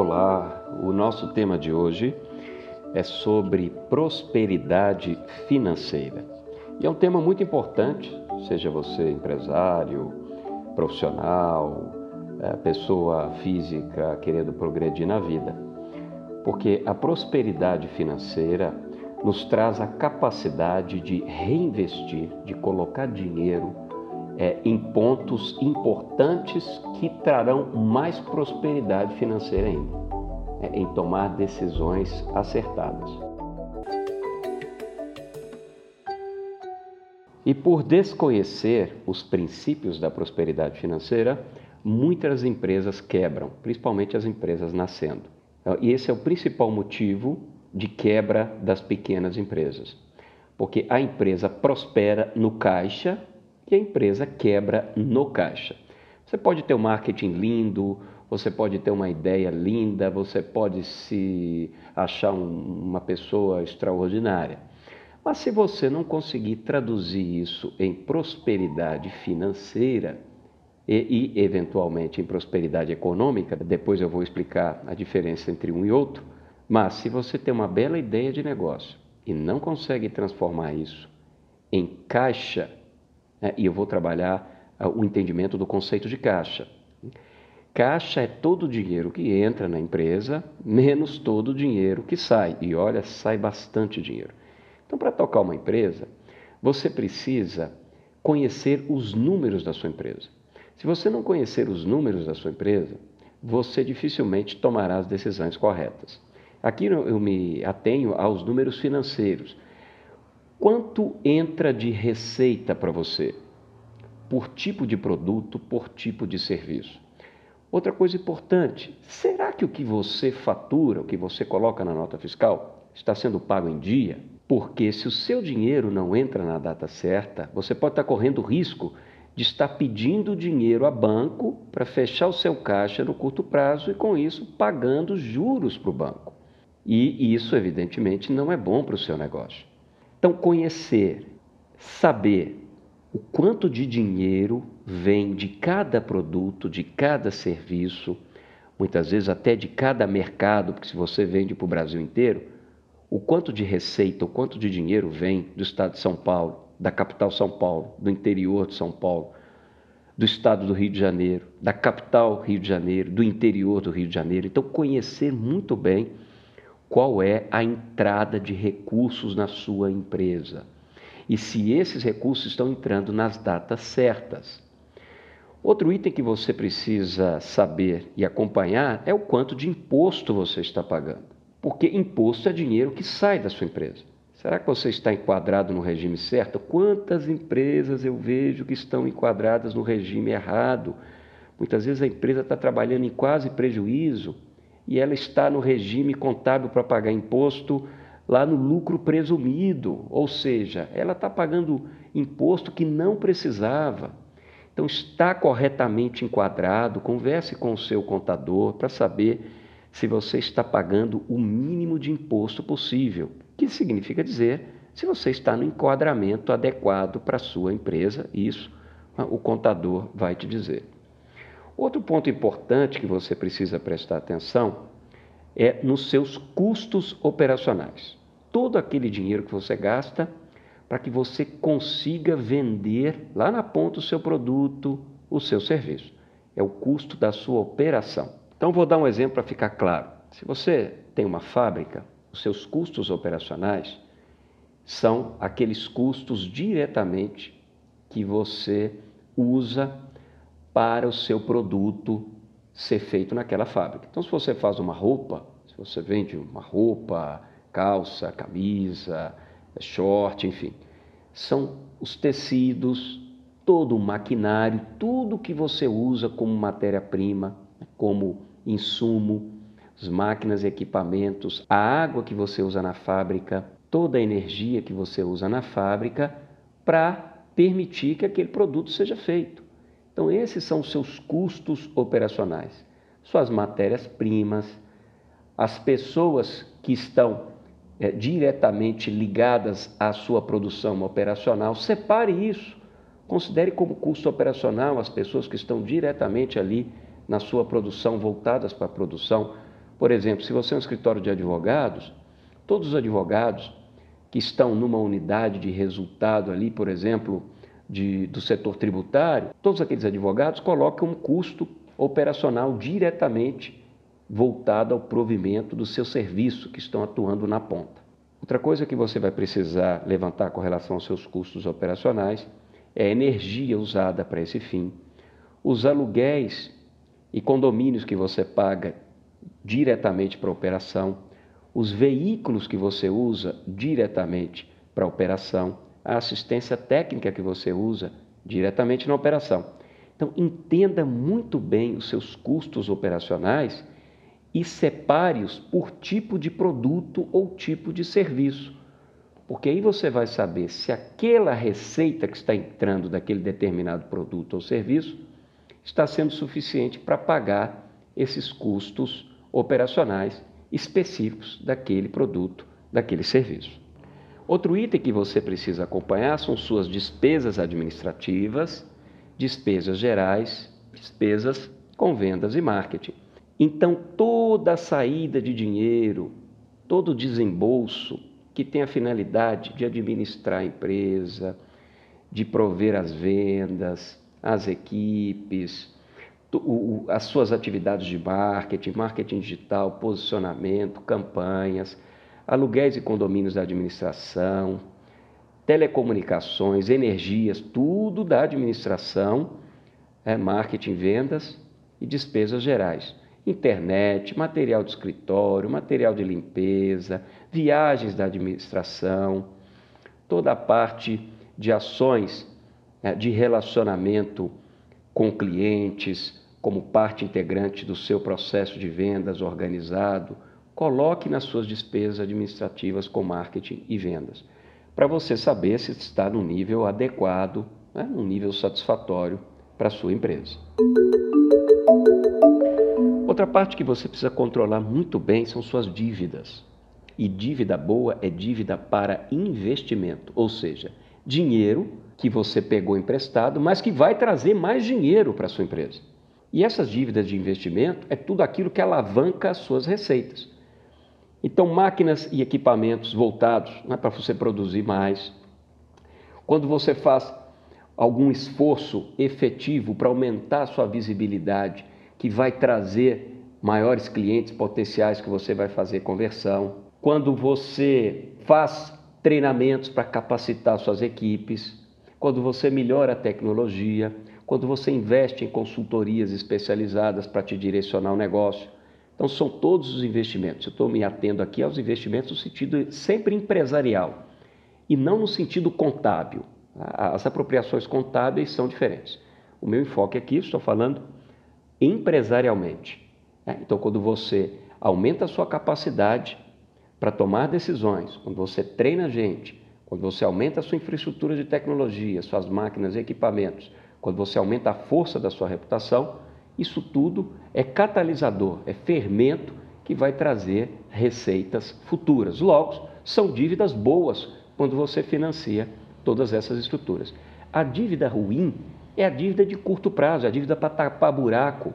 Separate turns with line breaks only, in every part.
Olá, o nosso tema de hoje é sobre prosperidade financeira. E é um tema muito importante, seja você empresário, profissional, é, pessoa física querendo progredir na vida. Porque a prosperidade financeira nos traz a capacidade de reinvestir, de colocar dinheiro é, em pontos importantes que trarão mais prosperidade financeira ainda, é, em tomar decisões acertadas. E por desconhecer os princípios da prosperidade financeira, muitas empresas quebram, principalmente as empresas nascendo. E esse é o principal motivo de quebra das pequenas empresas. Porque a empresa prospera no caixa e a empresa quebra no caixa. Você pode ter um marketing lindo, você pode ter uma ideia linda, você pode se achar um, uma pessoa extraordinária. Mas se você não conseguir traduzir isso em prosperidade financeira e, e, eventualmente em prosperidade econômica, depois eu vou explicar a diferença entre um e outro. Mas se você tem uma bela ideia de negócio e não consegue transformar isso em caixa né? E eu vou trabalhar uh, o entendimento do conceito de caixa. Caixa é todo o dinheiro que entra na empresa, menos todo o dinheiro que sai. E olha, sai bastante dinheiro. Então, para tocar uma empresa, você precisa conhecer os números da sua empresa. Se você não conhecer os números da sua empresa, você dificilmente tomará as decisões corretas. Aqui eu me atenho aos números financeiros. Quanto entra de receita para você? Por tipo de produto, por tipo de serviço. Outra coisa importante: será que o que você fatura, o que você coloca na nota fiscal, está sendo pago em dia? Porque se o seu dinheiro não entra na data certa, você pode estar correndo risco de estar pedindo dinheiro a banco para fechar o seu caixa no curto prazo e, com isso, pagando juros para o banco. E isso, evidentemente, não é bom para o seu negócio. Então, conhecer, saber o quanto de dinheiro vem de cada produto, de cada serviço, muitas vezes até de cada mercado, porque se você vende para o Brasil inteiro, o quanto de receita, o quanto de dinheiro vem do estado de São Paulo, da capital São Paulo, do interior de São Paulo, do estado do Rio de Janeiro, da capital Rio de Janeiro, do interior do Rio de Janeiro. Então, conhecer muito bem qual é a entrada de recursos na sua empresa e se esses recursos estão entrando nas datas certas. Outro item que você precisa saber e acompanhar é o quanto de imposto você está pagando, porque imposto é dinheiro que sai da sua empresa. Será que você está enquadrado no regime certo? Quantas empresas eu vejo que estão enquadradas no regime errado? Muitas vezes a empresa está trabalhando em quase prejuízo e ela está no regime contábil para pagar imposto lá no lucro presumido, ou seja, ela está pagando imposto que não precisava. Então, está corretamente enquadrado, converse com o seu contador para saber se você está pagando o mínimo de imposto possível, que significa dizer se você está no enquadramento adequado para a sua empresa, isso o contador vai te dizer. Outro ponto importante que você precisa prestar atenção é nos seus custos operacionais. Todo aquele dinheiro que você gasta para que você consiga vender lá na ponta o seu produto, o seu serviço. É o custo da sua operação. Então, vou dar um exemplo para ficar claro. Se você tem uma fábrica, os seus custos operacionais são aqueles custos diretamente que você usa para o seu produto ser feito naquela fábrica. Então, se você faz uma roupa, se você vende uma roupa, calça, camisa, short, enfim, são os tecidos, todo o maquinário, tudo que você usa como matéria-prima, como insumo, as máquinas e equipamentos, a água que você usa na fábrica, toda a energia que você usa na fábrica para permitir que aquele produto seja feito. Então, esses são os seus custos operacionais, suas matérias-primas, as pessoas que estão é, diretamente ligadas à sua produção operacional. Separe isso, considere como custo operacional as pessoas que estão diretamente ali na sua produção, voltadas para a produção, Por exemplo, se você é um escritório de advogados, todos os advogados que estão numa unidade de resultado ali, por exemplo, de, do setor tributário, todos aqueles advogados colocam um custo operacional diretamente voltado ao provimento do seu serviço que estão atuando na ponta. Outra coisa que você vai precisar levantar com relação aos seus custos operacionais é a energia usada para esse fim, os aluguéis e condomínios que você paga diretamente para a operação, os veículos que você usa diretamente para a operação, a assistência técnica que você usa diretamente na operação. Então, entenda muito bem os seus custos operacionais e separe-os por tipo de produto ou tipo de serviço. Porque aí você vai saber se aquela receita que está entrando daquele determinado produto ou serviço está sendo suficiente para pagar esses custos operacionais específicos daquele produto, daquele serviço. Outro item que você precisa acompanhar são suas despesas administrativas, despesas gerais, despesas com vendas e marketing. Então, toda saída de dinheiro, todo desembolso que tem a finalidade de administrar a empresa, de prover as vendas, as equipes, as suas atividades de marketing, marketing digital, posicionamento, campanhas, aluguéis e condomínios da administração, telecomunicações, energias, tudo da administração, é, marketing, vendas e despesas gerais. Internet, material de escritório, material de limpeza, viagens da administração, toda a parte de ações né, de relacionamento com clientes, como parte integrante do seu processo de vendas organizado, coloque nas suas despesas administrativas com marketing e vendas, para você saber se está no nível adequado, né, no nível satisfatório para a sua empresa. Outra parte que você precisa controlar muito bem são suas dívidas. E dívida boa é dívida para investimento, ou seja, dinheiro que você pegou emprestado, mas que vai trazer mais dinheiro para a sua empresa. E essas dívidas de investimento é tudo aquilo que alavanca as suas receitas. Então, máquinas e equipamentos voltados é para você produzir mais. Quando você faz algum esforço efetivo para aumentar a sua visibilidade que vai trazer maiores clientes potenciais que você vai fazer conversão. Quando você faz treinamentos para capacitar suas equipes, quando você melhora a tecnologia, quando você investe em consultorias especializadas para te direcionar o negócio. Então, são todos os investimentos. Eu estou me atendo aqui aos investimentos no sentido sempre empresarial e não no sentido contábil. As apropriações contábeis são diferentes. O meu enfoque aqui, estou falando empresarialmente. Né? Então, quando você aumenta a sua capacidade para tomar decisões, quando você treina gente, quando você aumenta a sua infraestrutura de tecnologia, suas máquinas e equipamentos, quando você aumenta a força da sua reputação, isso tudo é catalisador, é fermento que vai trazer receitas futuras. Logo, são dívidas boas quando você financia todas essas estruturas. A dívida ruim é a dívida de curto prazo, é a dívida para tapar buraco.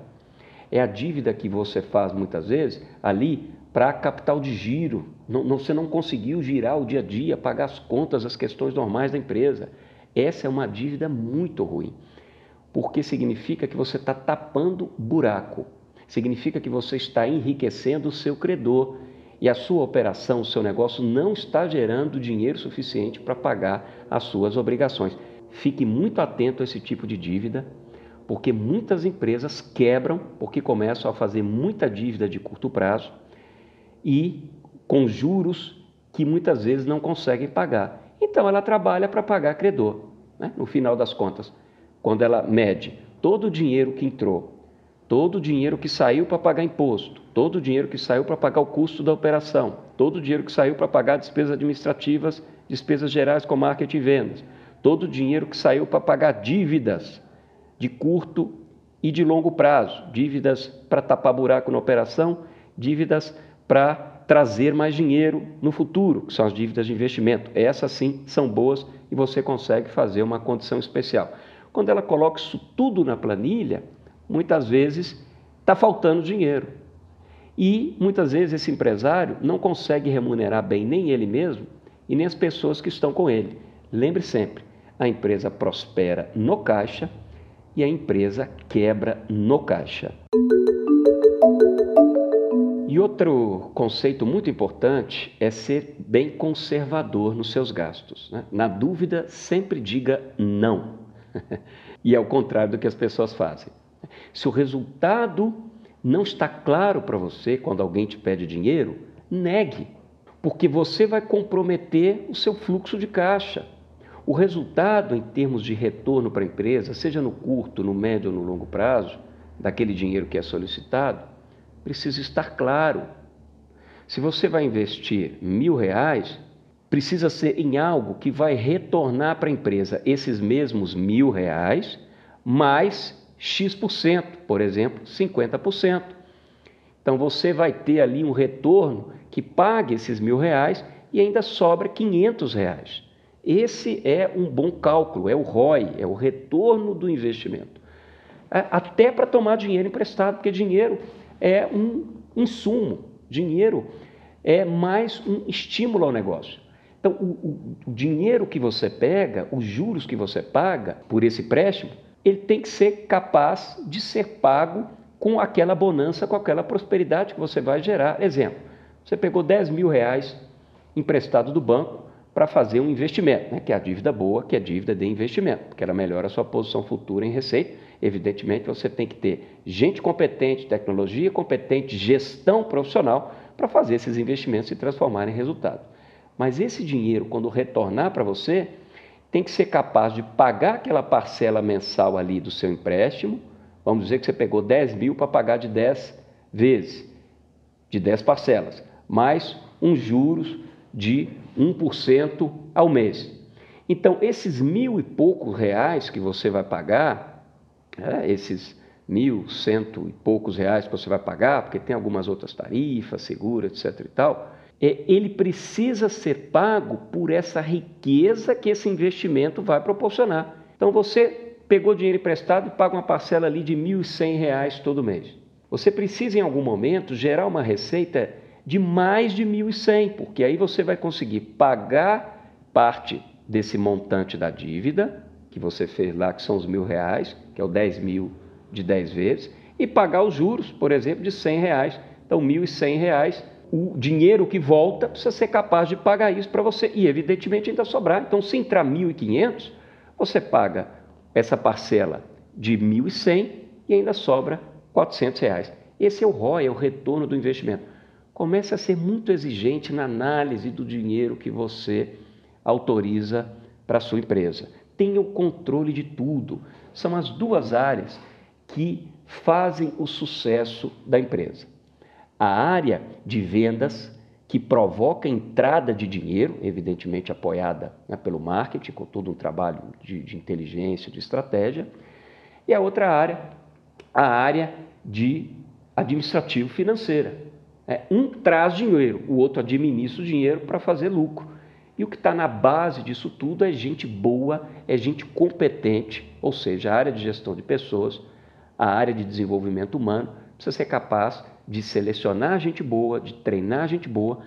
É a dívida que você faz muitas vezes ali para capital de giro. Não, não, você não conseguiu girar o dia a dia, pagar as contas, as questões normais da empresa. Essa é uma dívida muito ruim, porque significa que você está tapando buraco, significa que você está enriquecendo o seu credor e a sua operação, o seu negócio não está gerando dinheiro suficiente para pagar as suas obrigações. Fique muito atento a esse tipo de dívida, porque muitas empresas quebram porque começam a fazer muita dívida de curto prazo e com juros que muitas vezes não conseguem pagar. Então ela trabalha para pagar credor, né? no final das contas. Quando ela mede todo o dinheiro que entrou, todo o dinheiro que saiu para pagar imposto, todo o dinheiro que saiu para pagar o custo da operação, todo o dinheiro que saiu para pagar despesas administrativas, despesas gerais com marketing e vendas, todo o dinheiro que saiu para pagar dívidas de curto e de longo prazo, dívidas para tapar buraco na operação, dívidas para trazer mais dinheiro no futuro, que são as dívidas de investimento. Essas sim são boas e você consegue fazer uma condição especial. Quando ela coloca isso tudo na planilha, muitas vezes está faltando dinheiro. E muitas vezes esse empresário não consegue remunerar bem nem ele mesmo e nem as pessoas que estão com ele. Lembre sempre, a empresa prospera no caixa e a empresa quebra no caixa. E outro conceito muito importante é ser bem conservador nos seus gastos. Né? Na dúvida, sempre diga não. e é o contrário do que as pessoas fazem. Se o resultado não está claro para você quando alguém te pede dinheiro, negue, porque você vai comprometer o seu fluxo de caixa. O resultado em termos de retorno para a empresa, seja no curto, no médio ou no longo prazo, daquele dinheiro que é solicitado, precisa estar claro. Se você vai investir mil reais, precisa ser em algo que vai retornar para a empresa esses mesmos mil reais, mais X%, por exemplo, 50%. Então você vai ter ali um retorno que pague esses mil reais e ainda sobra 500 reais. Esse é um bom cálculo, é o ROI, é o retorno do investimento. É, até para tomar dinheiro emprestado, porque dinheiro é um insumo, dinheiro é mais um estímulo ao negócio. Então, o, o, o dinheiro que você pega, os juros que você paga por esse empréstimo, ele tem que ser capaz de ser pago com aquela bonança, com aquela prosperidade que você vai gerar. Exemplo, você pegou 10 mil reais emprestado do banco para fazer um investimento, né, que é a dívida boa, que é a dívida de investimento, porque ela melhora a sua posição futura em receita. Evidentemente, você tem que ter gente competente, tecnologia competente, gestão profissional para fazer esses investimentos se transformarem em resultado. Mas esse dinheiro, quando retornar para você, tem que ser capaz de pagar aquela parcela mensal ali do seu empréstimo. Vamos dizer que você pegou 10 mil para pagar de 10 vezes, de 10 parcelas, mais uns juros de 1% ao mês. Então, esses mil e poucos reais que você vai pagar, é, esses mil, cento e poucos reais que você vai pagar, porque tem algumas outras tarifas, seguro, etc. e tal, é, ele precisa ser pago por essa riqueza que esse investimento vai proporcionar. Então, você pegou dinheiro emprestado e paga uma parcela ali de R$ 1.100 todo mês. Você precisa, em algum momento, gerar uma receita de mais de 1.100, porque aí você vai conseguir pagar parte desse montante da dívida que você fez lá, que são os mil reais, que é o 10 mil de 10 vezes, e pagar os juros, por exemplo, de 100 reais. Então, 1.100 reais, o dinheiro que volta precisa ser capaz de pagar isso para você, e evidentemente ainda sobrar. Então, se entrar 1.500, você paga essa parcela de 1.100 e ainda sobra 400 reais. Esse é o ROI, é o retorno do investimento. Comece a ser muito exigente na análise do dinheiro que você autoriza para a sua empresa. Tenha o controle de tudo. São as duas áreas que fazem o sucesso da empresa. A área de vendas, que provoca entrada de dinheiro, evidentemente apoiada né, pelo marketing, com todo um trabalho de, de inteligência, de estratégia. E a outra área, a área de administrativo financeira, é, um traz dinheiro, o outro administra o dinheiro para fazer lucro. E o que está na base disso tudo é gente boa, é gente competente, ou seja, a área de gestão de pessoas, a área de desenvolvimento humano, precisa ser capaz de selecionar gente boa, de treinar gente boa,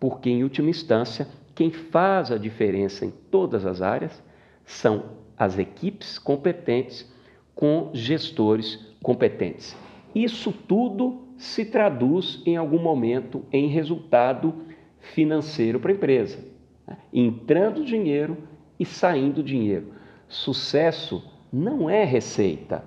porque em última instância, quem faz a diferença em todas as áreas são as equipes competentes com gestores competentes. Isso tudo se traduz em algum momento em resultado financeiro para a empresa, né? entrando dinheiro e saindo dinheiro. Sucesso não é receita.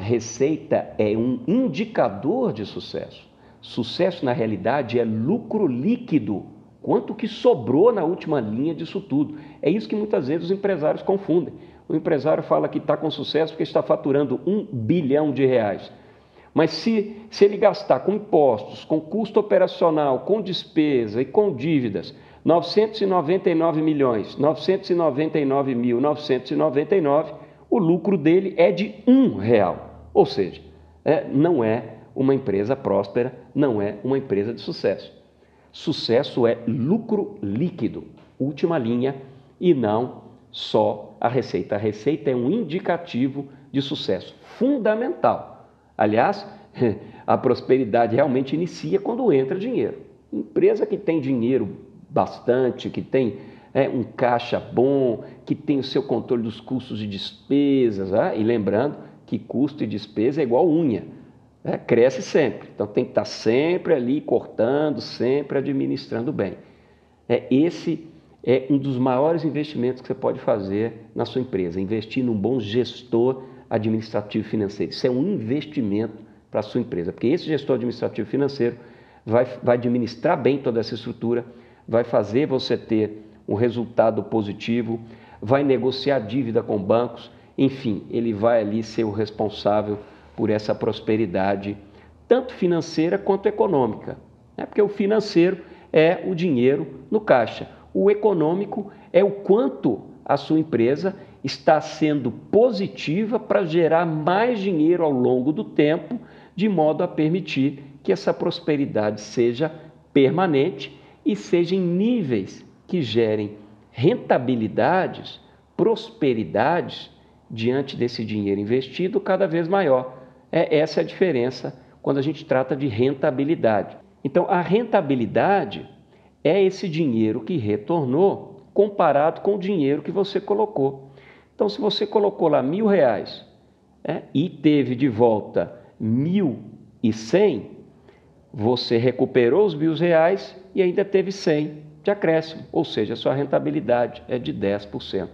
Receita é um indicador de sucesso. Sucesso, na realidade, é lucro líquido. Quanto que sobrou na última linha disso tudo? É isso que muitas vezes os empresários confundem. O empresário fala que está com sucesso porque está faturando um bilhão de reais. Mas se, se ele gastar com impostos, com custo operacional, com despesa e com dívidas, 999 milhões, 999 mil, 999, o lucro dele é de um real. Ou seja, é, não é uma empresa próspera, não é uma empresa de sucesso. Sucesso é lucro líquido, última linha, e não só a receita. A receita é um indicativo de sucesso fundamental Aliás, a prosperidade realmente inicia quando entra dinheiro. Empresa que tem dinheiro bastante, que tem é, um caixa bom, que tem o seu controle dos custos e despesas, ah, e lembrando que custo e despesa é igual unha, é, cresce sempre. Então tem que estar sempre ali cortando, sempre administrando bem. É, esse é um dos maiores investimentos que você pode fazer na sua empresa, investir num bom gestor administrativo financeiro. Isso é um investimento para a sua empresa, porque esse gestor administrativo financeiro vai, vai administrar bem toda essa estrutura, vai fazer você ter um resultado positivo, vai negociar dívida com bancos, enfim, ele vai ali ser o responsável por essa prosperidade, tanto financeira quanto econômica. Né? Porque o financeiro é o dinheiro no caixa, o econômico é o quanto a sua empresa está sendo positiva para gerar mais dinheiro ao longo do tempo, de modo a permitir que essa prosperidade seja permanente e seja em níveis que gerem rentabilidades, prosperidades diante desse dinheiro investido cada vez maior. É essa a diferença quando a gente trata de rentabilidade. Então, a rentabilidade é esse dinheiro que retornou comparado com o dinheiro que você colocou. Então, se você colocou lá mil reais é, e teve de volta mil e cem, você recuperou os mil reais e ainda teve cem de acréscimo, ou seja, a sua rentabilidade é de 10%.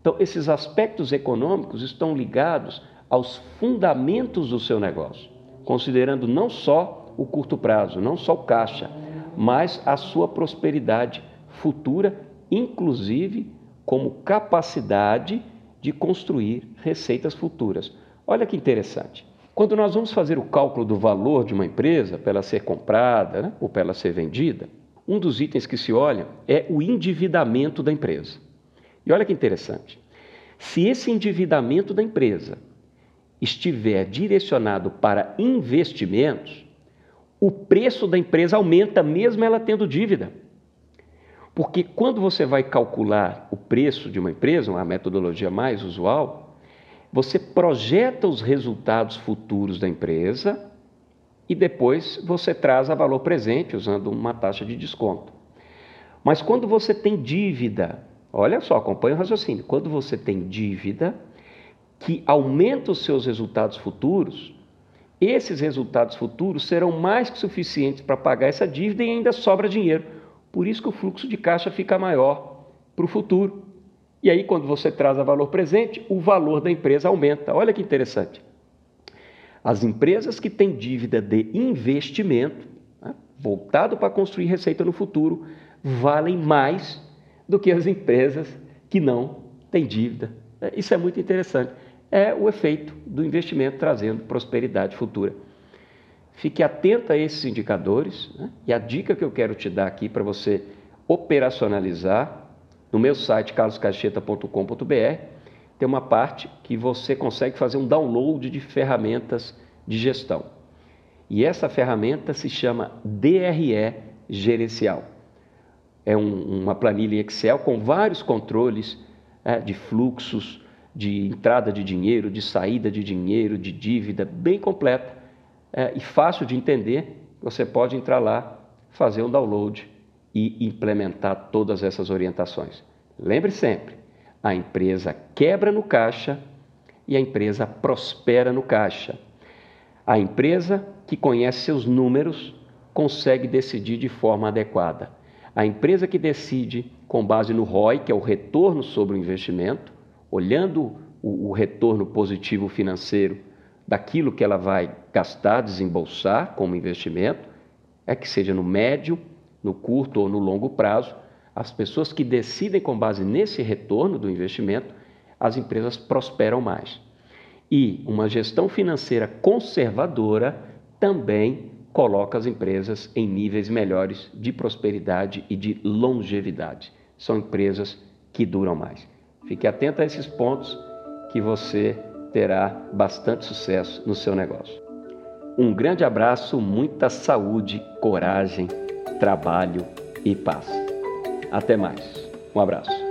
Então, esses aspectos econômicos estão ligados aos fundamentos do seu negócio, considerando não só o curto prazo, não só o caixa, mas a sua prosperidade futura, inclusive como capacidade de construir receitas futuras. Olha que interessante. Quando nós vamos fazer o cálculo do valor de uma empresa para ela ser comprada né, ou para ela ser vendida, um dos itens que se olha é o endividamento da empresa. E olha que interessante. Se esse endividamento da empresa estiver direcionado para investimentos, o preço da empresa aumenta mesmo ela tendo dívida. Porque quando você vai calcular o preço de uma empresa, uma metodologia mais usual, você projeta os resultados futuros da empresa e depois você traz a valor presente usando uma taxa de desconto. Mas quando você tem dívida, olha só, acompanha o raciocínio, quando você tem dívida que aumenta os seus resultados futuros, esses resultados futuros serão mais que suficientes para pagar essa dívida e ainda sobra dinheiro. Por isso que o fluxo de caixa fica maior para o futuro. E aí, quando você traz a valor presente, o valor da empresa aumenta. Olha que interessante. As empresas que têm dívida de investimento, né, voltado para construir receita no futuro, valem mais do que as empresas que não têm dívida. Isso é muito interessante é o efeito do investimento trazendo prosperidade futura. Fique atento a esses indicadores né? e a dica que eu quero te dar aqui para você operacionalizar no meu site carloscacheta.com.br tem uma parte que você consegue fazer um download de ferramentas de gestão. E essa ferramenta se chama DRE Gerencial. É um, uma planilha Excel com vários controles é, de fluxos, de entrada de dinheiro, de saída de dinheiro, de dívida, bem completa é, e fácil de entender. Você pode entrar lá, fazer um download e implementar todas essas orientações. Lembre sempre: a empresa quebra no caixa e a empresa prospera no caixa. A empresa que conhece seus números consegue decidir de forma adequada. A empresa que decide com base no ROI, que é o retorno sobre o investimento, olhando o, o retorno positivo financeiro daquilo que ela vai gastar, desembolsar como investimento, é que seja no médio, no curto ou no longo prazo, as pessoas que decidem com base nesse retorno do investimento, as empresas prosperam mais. E uma gestão financeira conservadora também coloca as empresas em níveis melhores de prosperidade e de longevidade. São empresas que duram mais. Fique atento a esses pontos que você terá bastante sucesso no seu negócio. Um grande abraço, muita saúde, coragem, trabalho e paz. Até mais. Um abraço.